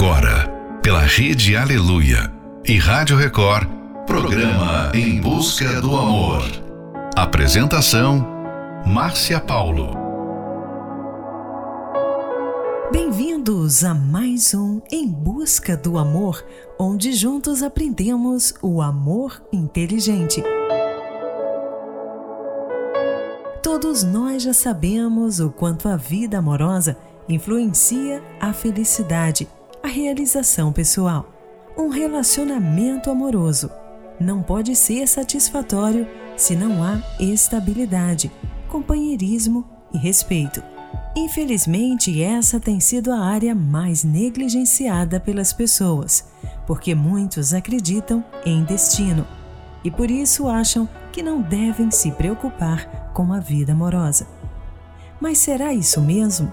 Agora, pela Rede Aleluia e Rádio Record, programa Em Busca do Amor. Apresentação: Márcia Paulo. Bem-vindos a mais um Em Busca do Amor, onde juntos aprendemos o amor inteligente. Todos nós já sabemos o quanto a vida amorosa influencia a felicidade, a realização pessoal. Um relacionamento amoroso não pode ser satisfatório se não há estabilidade, companheirismo e respeito. Infelizmente, essa tem sido a área mais negligenciada pelas pessoas, porque muitos acreditam em destino e por isso acham que não devem se preocupar com a vida amorosa. Mas será isso mesmo?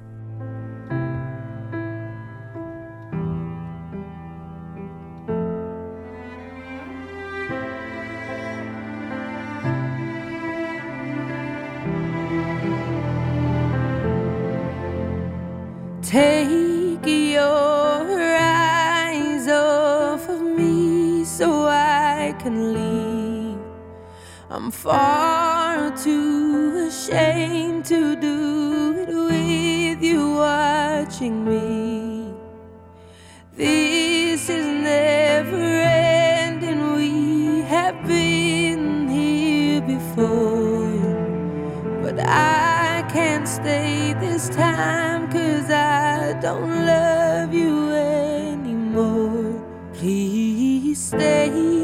Far too ashamed to do it with you watching me. This is never ending, we have been here before. But I can't stay this time, cause I don't love you anymore. Please stay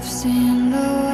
I've seen the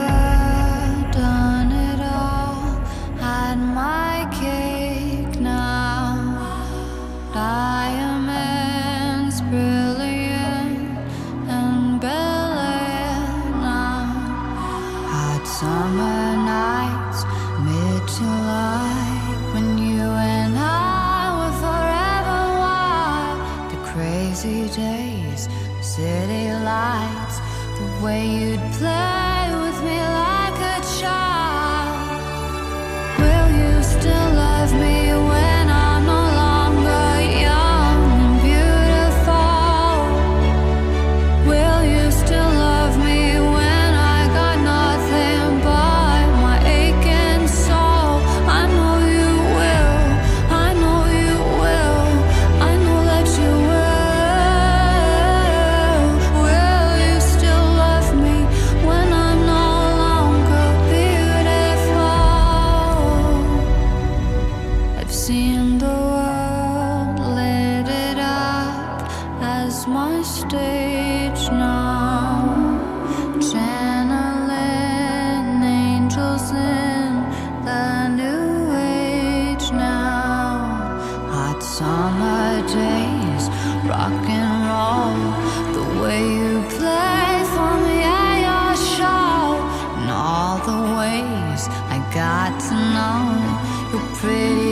summer days, rock and roll. The way you play for me at your show, and all the ways I got to know you're pretty.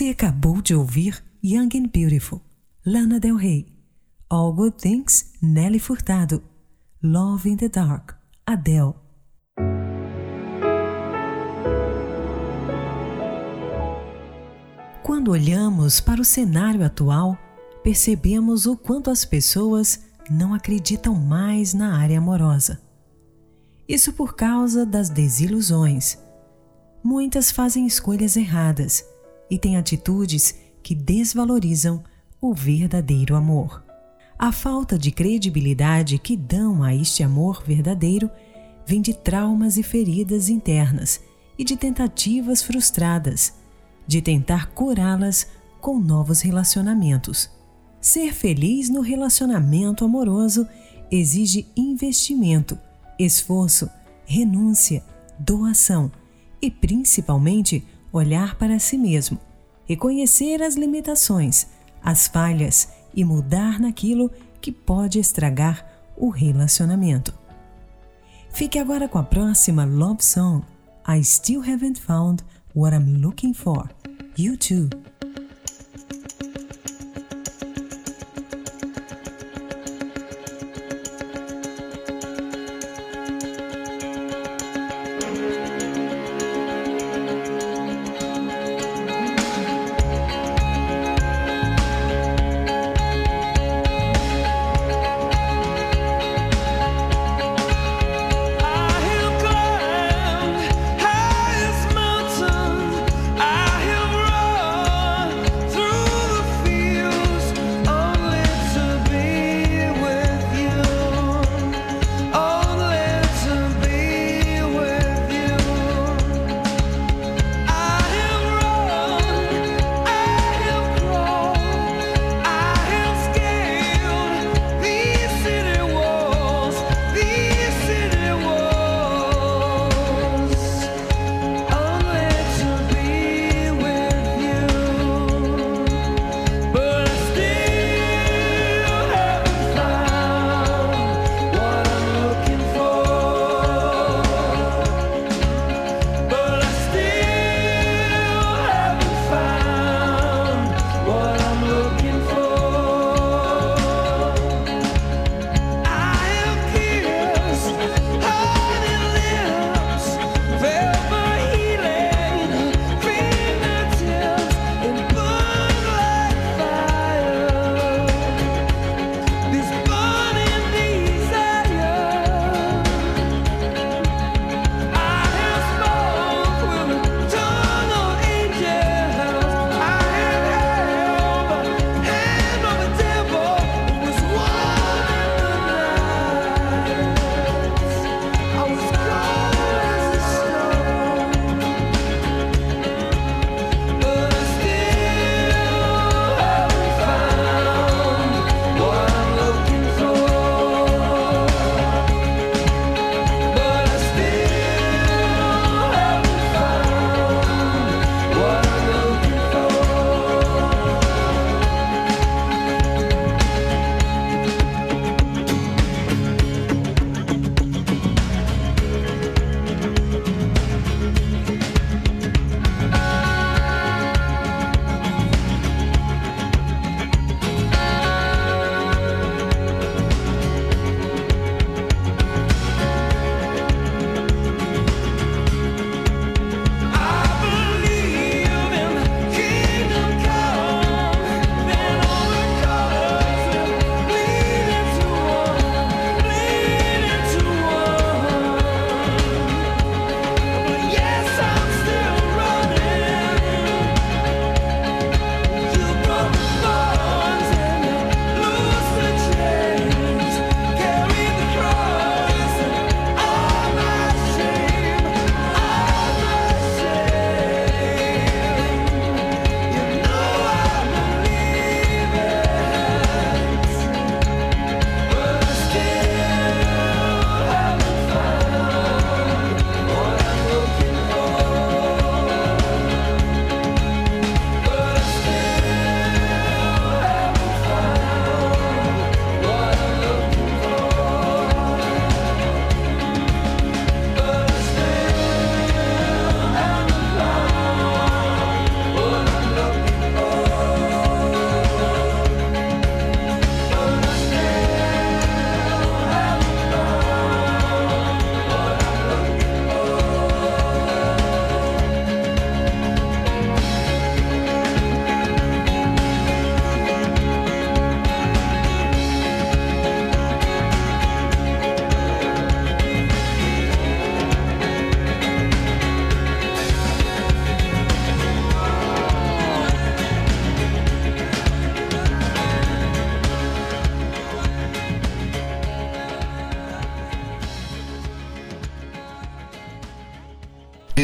Você acabou de ouvir Young and Beautiful, Lana Del Rey. All Good Things, Nelly Furtado. Love in the Dark, Adele. Quando olhamos para o cenário atual, percebemos o quanto as pessoas não acreditam mais na área amorosa. Isso por causa das desilusões. Muitas fazem escolhas erradas e têm atitudes que desvalorizam o verdadeiro amor. A falta de credibilidade que dão a este amor verdadeiro vem de traumas e feridas internas e de tentativas frustradas de tentar curá-las com novos relacionamentos. Ser feliz no relacionamento amoroso exige investimento, esforço, renúncia, doação e principalmente olhar para si mesmo, reconhecer as limitações, as falhas e mudar naquilo que pode estragar o relacionamento. Fique agora com a próxima love song, I Still Haven't Found What I'm Looking For. You too.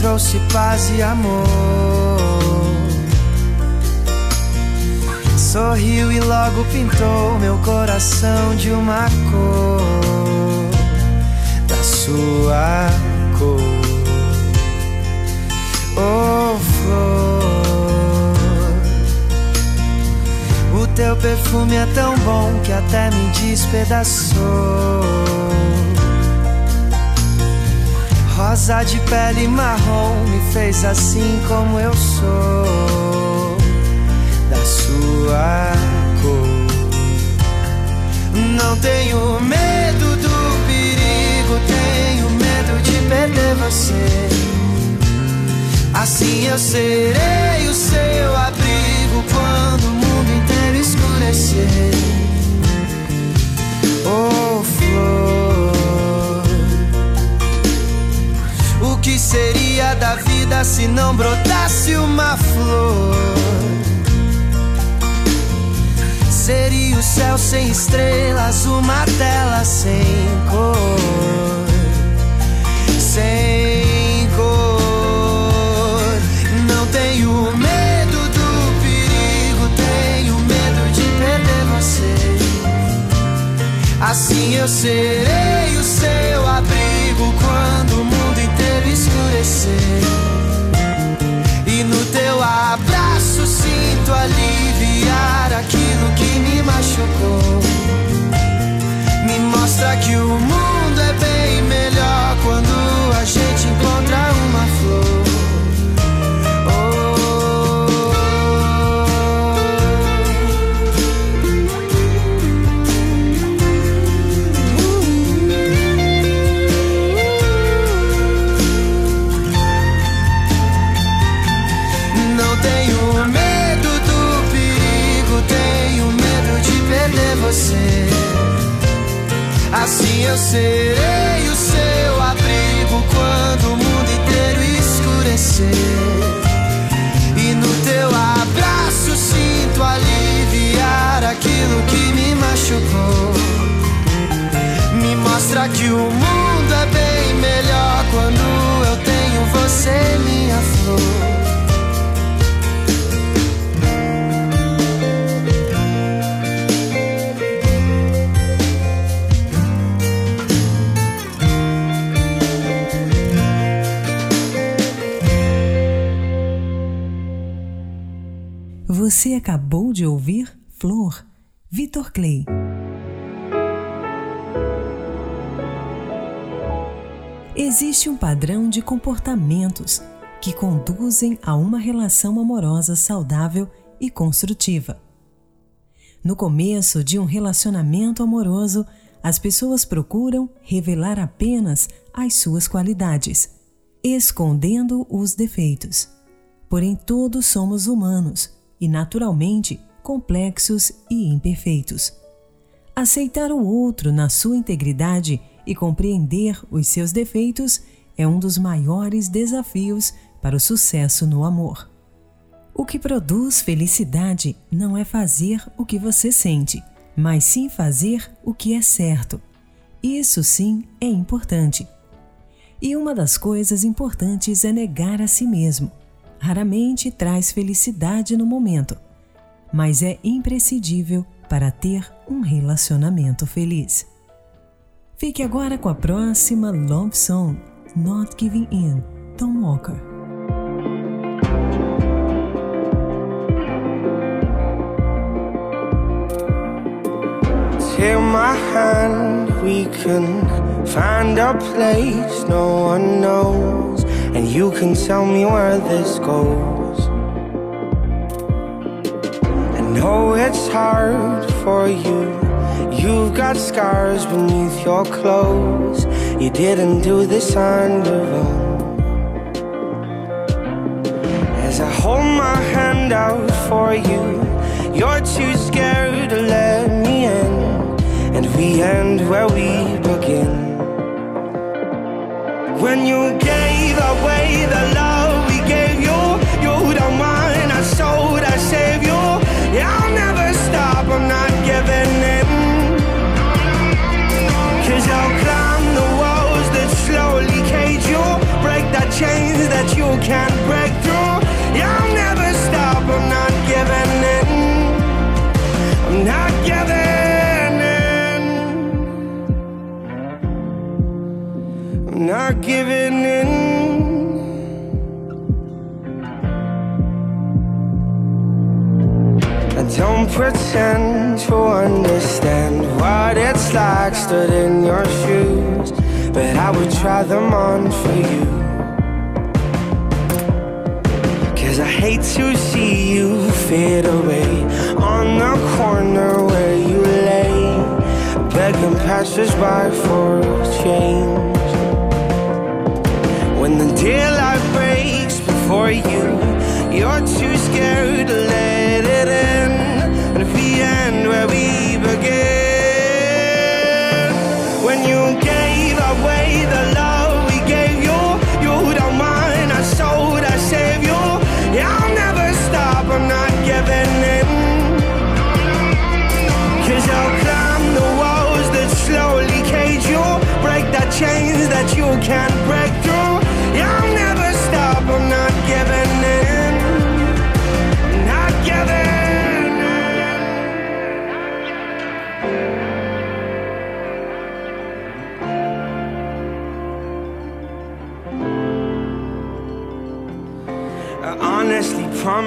Trouxe paz e amor. Sorriu e logo pintou meu coração de uma cor da sua cor. Oh, flor, o teu perfume é tão bom que até me despedaçou. Rosa de pele marrom me fez assim como eu sou da sua cor. Não tenho medo do perigo, tenho medo de perder você. Assim eu serei o seu abrigo quando o mundo inteiro escurecer. Oh, flor. Que seria da vida se não brotasse uma flor? Seria o céu sem estrelas, uma tela sem cor. Assim Você acabou de ouvir Flor, Vitor Clay. Existe um padrão de comportamentos que conduzem a uma relação amorosa saudável e construtiva. No começo de um relacionamento amoroso, as pessoas procuram revelar apenas as suas qualidades, escondendo os defeitos. Porém, todos somos humanos e, naturalmente, complexos e imperfeitos. Aceitar o outro na sua integridade e compreender os seus defeitos é um dos maiores desafios para o sucesso no amor. O que produz felicidade não é fazer o que você sente, mas sim fazer o que é certo. Isso sim é importante. E uma das coisas importantes é negar a si mesmo. Raramente traz felicidade no momento, mas é imprescindível para ter um relacionamento feliz. Fique agora com a próxima Love Song, Not Giving In, Tom Walker. Take my hand, we can find a place no one knows, and you can tell me where this goes. I know it's hard for you. You've got scars beneath your clothes. You didn't do this on your own. Cause I hold my hand out for you. You're too scared to let me in. And we end where we begin. When you gave away the love we gave you, you don't mind. I sold, I saved you. Yeah, I'll never stop, I'm not giving in. Cause I'll climb the walls that slowly cage you, break the chains that you can't break not giving in. I don't pretend to understand what it's like stood in your shoes, but I would try them on for you. Cause I hate to see you fade away on the corner where you lay, begging passersby for change. Daylight breaks before you, you're too scared to let it in. And if we end where we begin, when you gave away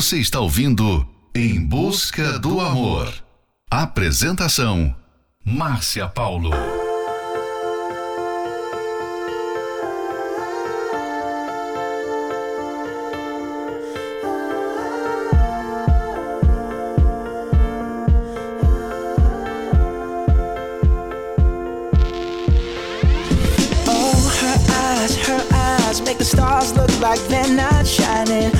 Você está ouvindo Em Busca do Amor. Apresentação: Márcia Paulo. Oh, like they're not shining.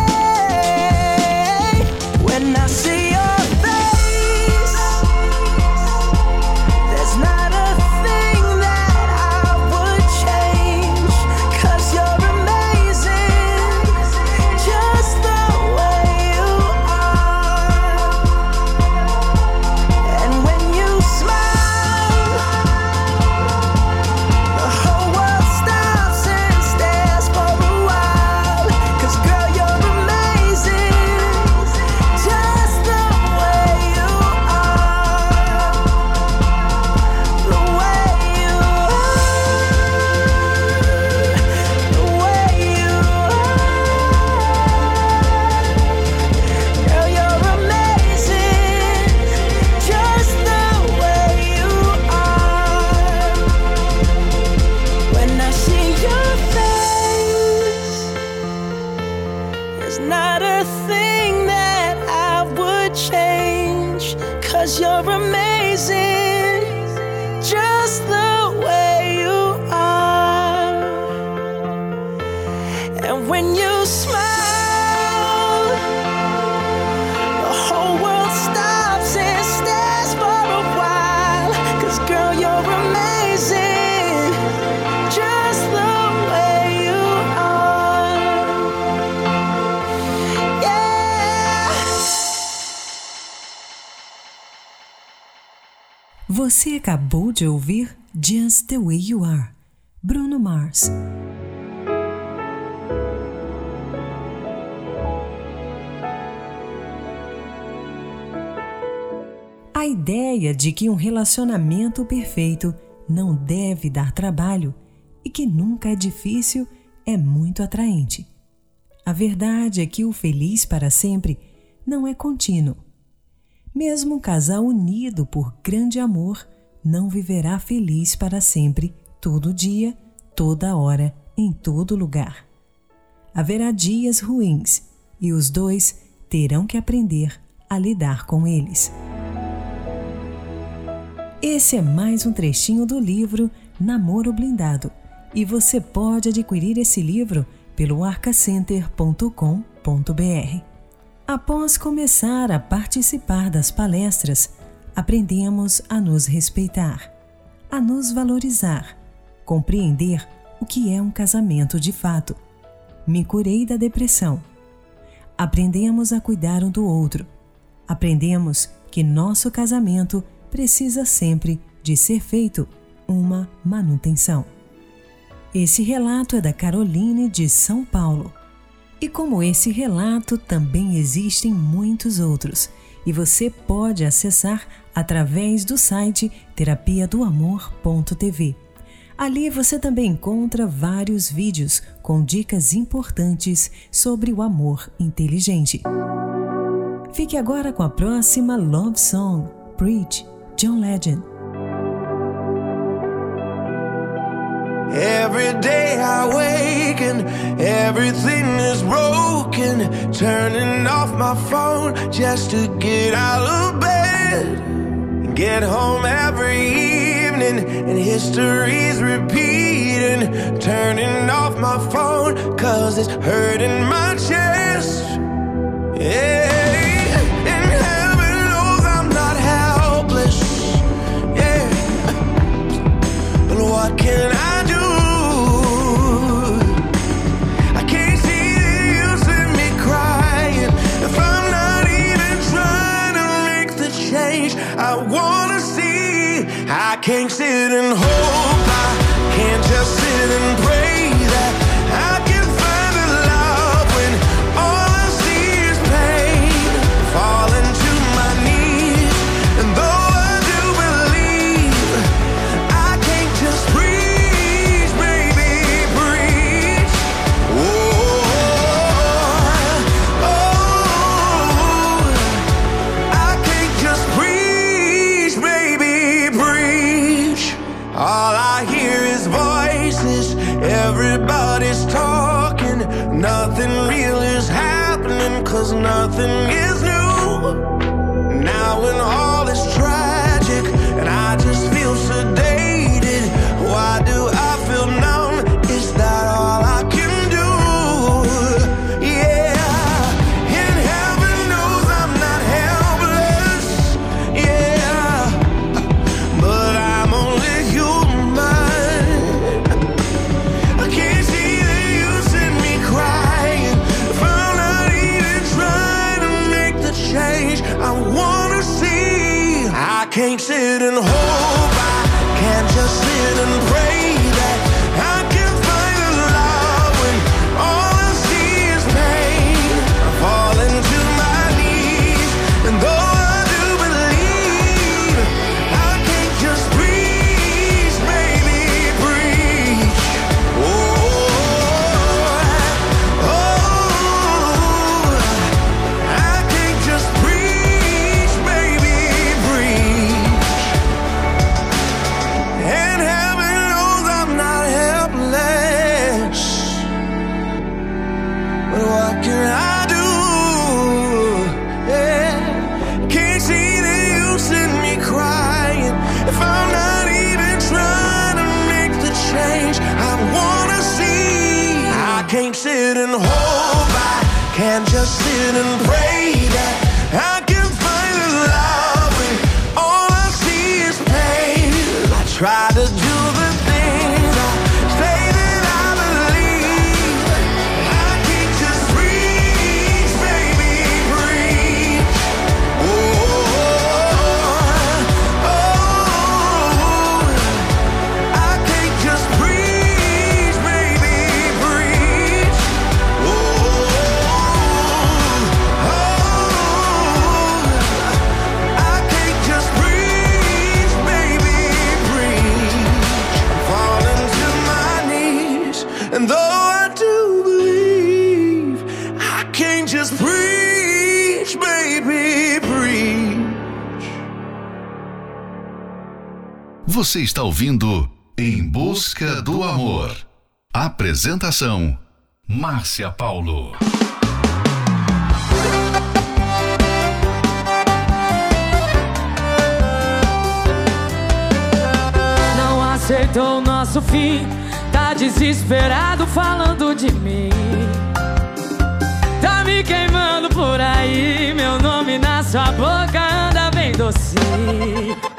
Você acabou de ouvir Just the Way You Are, Bruno Mars. A ideia de que um relacionamento perfeito não deve dar trabalho e que nunca é difícil é muito atraente. A verdade é que o feliz para sempre não é contínuo. Mesmo um casal unido por grande amor não viverá feliz para sempre, todo dia, toda hora, em todo lugar. Haverá dias ruins e os dois terão que aprender a lidar com eles. Esse é mais um trechinho do livro Namoro Blindado e você pode adquirir esse livro pelo arcacenter.com.br. Após começar a participar das palestras, aprendemos a nos respeitar, a nos valorizar, compreender o que é um casamento de fato. Me curei da depressão. Aprendemos a cuidar um do outro. Aprendemos que nosso casamento precisa sempre de ser feito uma manutenção. Esse relato é da Caroline de São Paulo. E como esse relato, também existem muitos outros, e você pode acessar através do site terapiadoamor.tv. Ali você também encontra vários vídeos com dicas importantes sobre o amor inteligente. Fique agora com a próxima Love Song, Preach, John Legend. Every day I wake and everything is broken. Turning off my phone just to get out of bed. Get home every evening and history's repeating. Turning off my phone cause it's hurting my chest. Yeah. And heaven knows I'm not helpless. Yeah. But what can I can't sit and hope. Sit and hope. I can't just sit and pray that I can find a love when all I see is pain. I try Você está ouvindo Em Busca do Amor. Apresentação: Márcia Paulo. Não aceitou o nosso fim, tá desesperado falando de mim. Tá me queimando por aí, meu nome na sua boca anda bem docinho.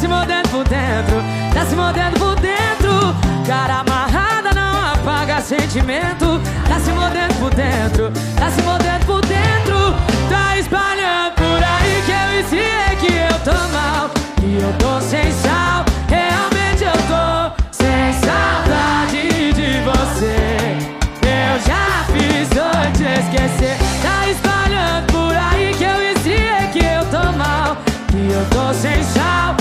Se mordendo por dentro, tá se mordendo por dentro. Cara amarrada não apaga sentimento, tá se mordendo por dentro, tá se mordendo por dentro. Tá espalhando por aí que eu ensinei que eu tô mal, que eu tô sem sal. Realmente eu tô sem saudade de você. Eu já fiz hoje esquecer. Tá espalhando por aí que eu ensinei que eu tô mal, que eu tô sem sal.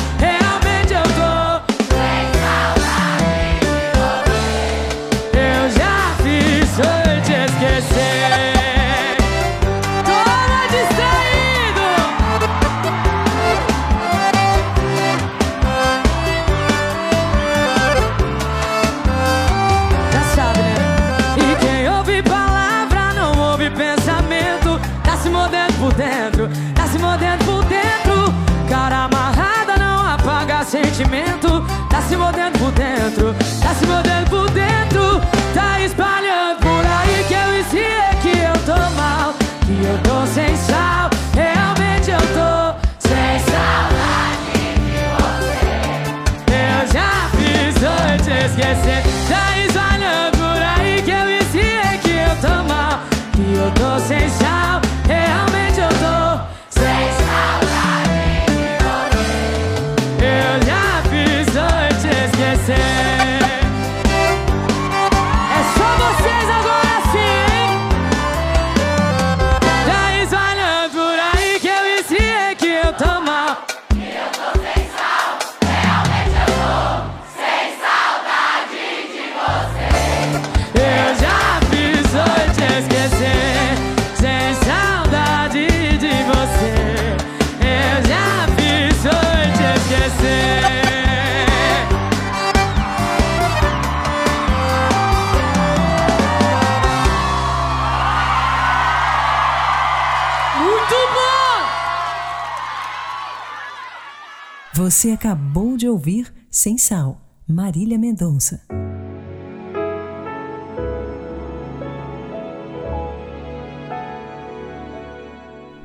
Você acabou de ouvir Sem Sal, Marília Mendonça.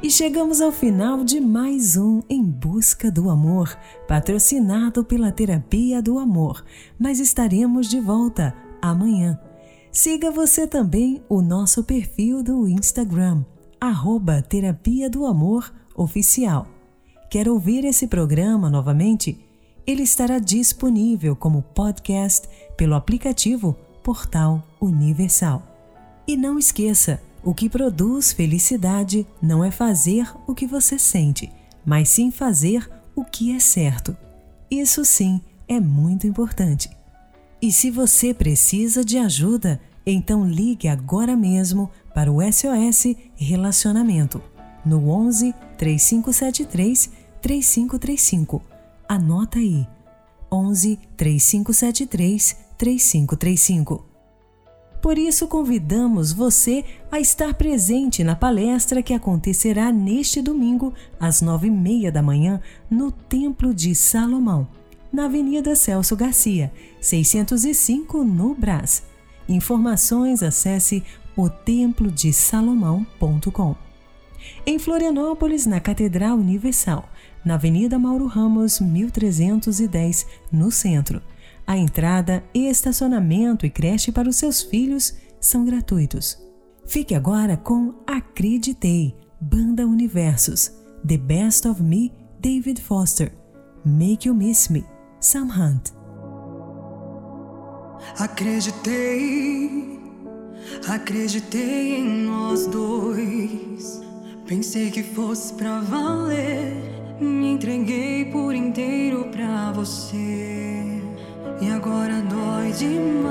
E chegamos ao final de mais um Em Busca do Amor, patrocinado pela Terapia do Amor. Mas estaremos de volta amanhã. Siga você também o nosso perfil do Instagram, arroba Terapia do Amor Oficial. Quer ouvir esse programa novamente? Ele estará disponível como podcast pelo aplicativo Portal Universal. E não esqueça, o que produz felicidade não é fazer o que você sente, mas sim fazer o que é certo. Isso sim é muito importante. E se você precisa de ajuda, então ligue agora mesmo para o SOS Relacionamento no 11 3573 3535. Anota aí. 11 3573 3535. Por isso, convidamos você a estar presente na palestra que acontecerá neste domingo, às nove e meia da manhã, no Templo de Salomão, na Avenida Celso Garcia, 605, no Brás. Informações acesse otemplodesalomão.com. Em Florianópolis, na Catedral Universal, na Avenida Mauro Ramos, 1310, no centro. A entrada, estacionamento e creche para os seus filhos são gratuitos. Fique agora com Acreditei, Banda Universos, The Best of Me, David Foster, Make You Miss Me, Sam Hunt. Acreditei, acreditei em nós dois. Pensei que fosse pra valer. Me entreguei por inteiro pra você. E agora dói demais.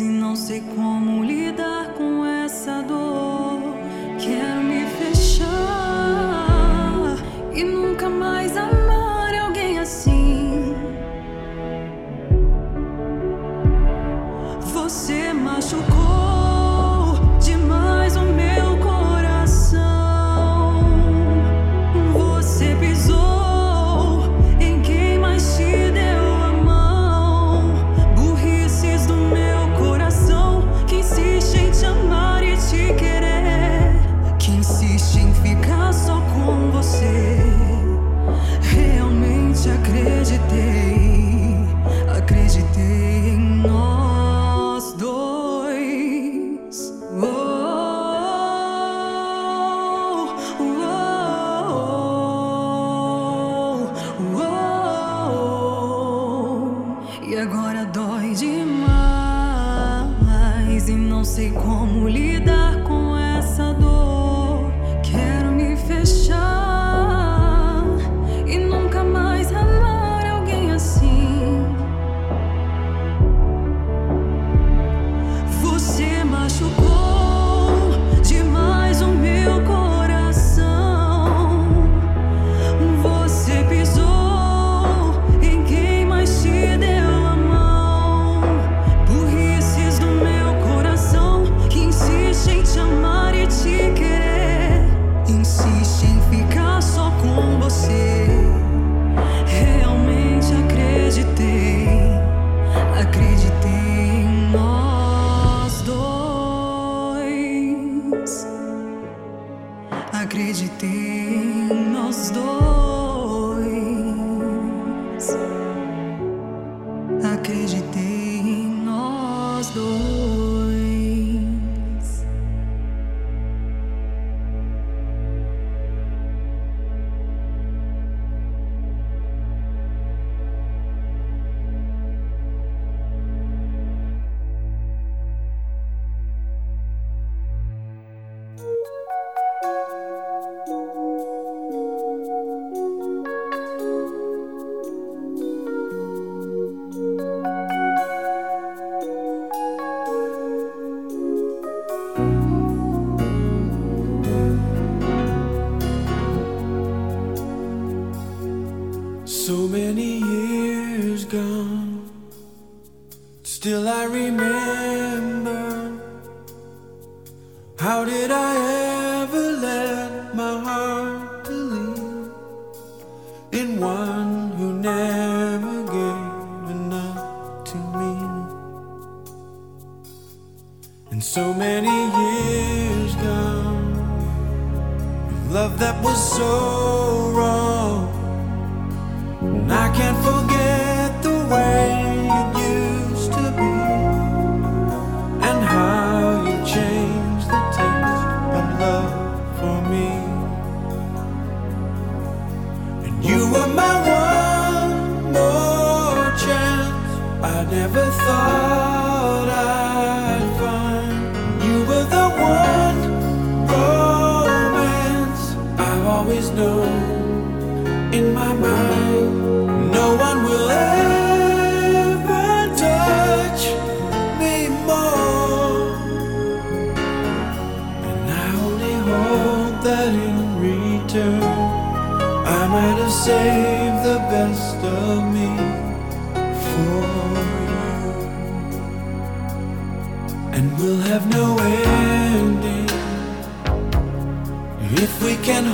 E não sei como lidar com essa dor. Quero me fechar e nunca mais amar alguém assim. Você machucou Acreditei em nós dois.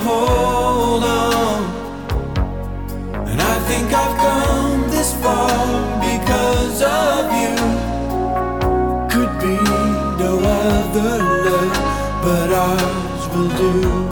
Hold on. And I think I've come this far because of you. Could be no other love, but ours will do.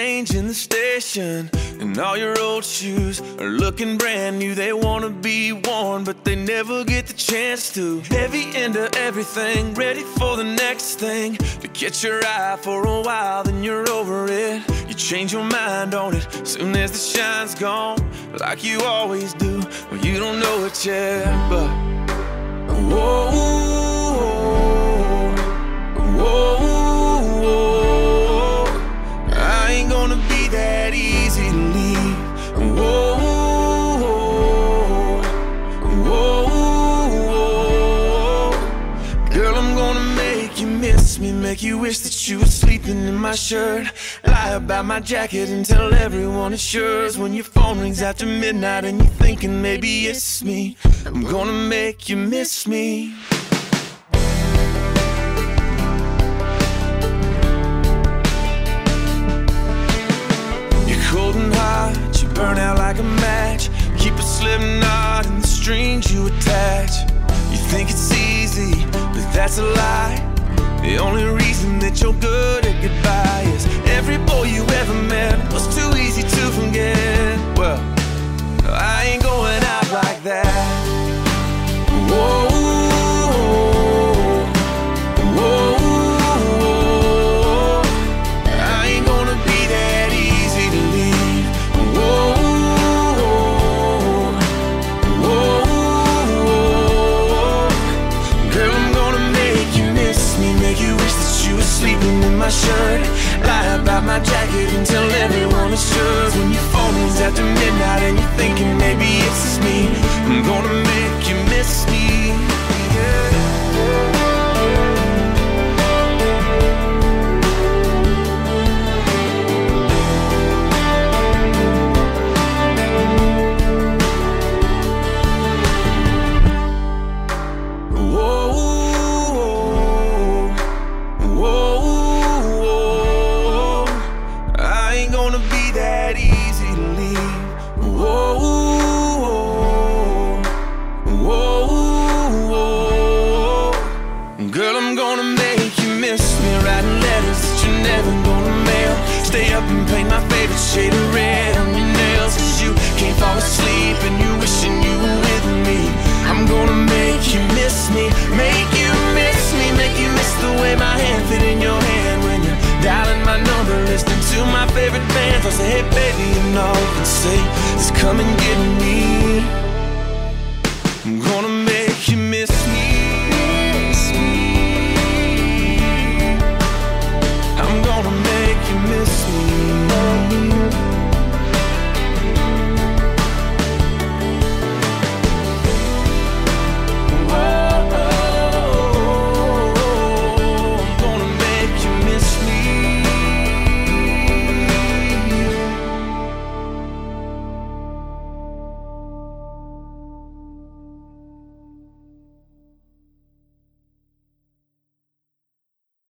Be changing the station. And all your old shoes are looking brand new. They wanna be worn, but they never get the chance to. Heavy into everything, ready for the next thing. To catch your eye for a while, then you're over it. You change your mind on it soon as the shine's gone, like you always do. Well, you don't know it yet, but. Whoa, whoa, whoa. Make you wish that you were sleeping in my shirt. Lie about my jacket and tell everyone it's yours. When your phone rings after midnight and you're thinking maybe it's me, I'm gonna make you miss me. You're cold and hot, you burn out like a match. Keep a slip knot in the strings you attach. You think it's easy, but that's a lie. The only reason that you're good at goodbye is every boy you ever met was too easy to forget. Well, I ain't going out like that. Whoa, my shirt. Lie about my jacket and tell everyone it's yours. When your phone rings after midnight and you're thinking maybe it's just me, I'm gonna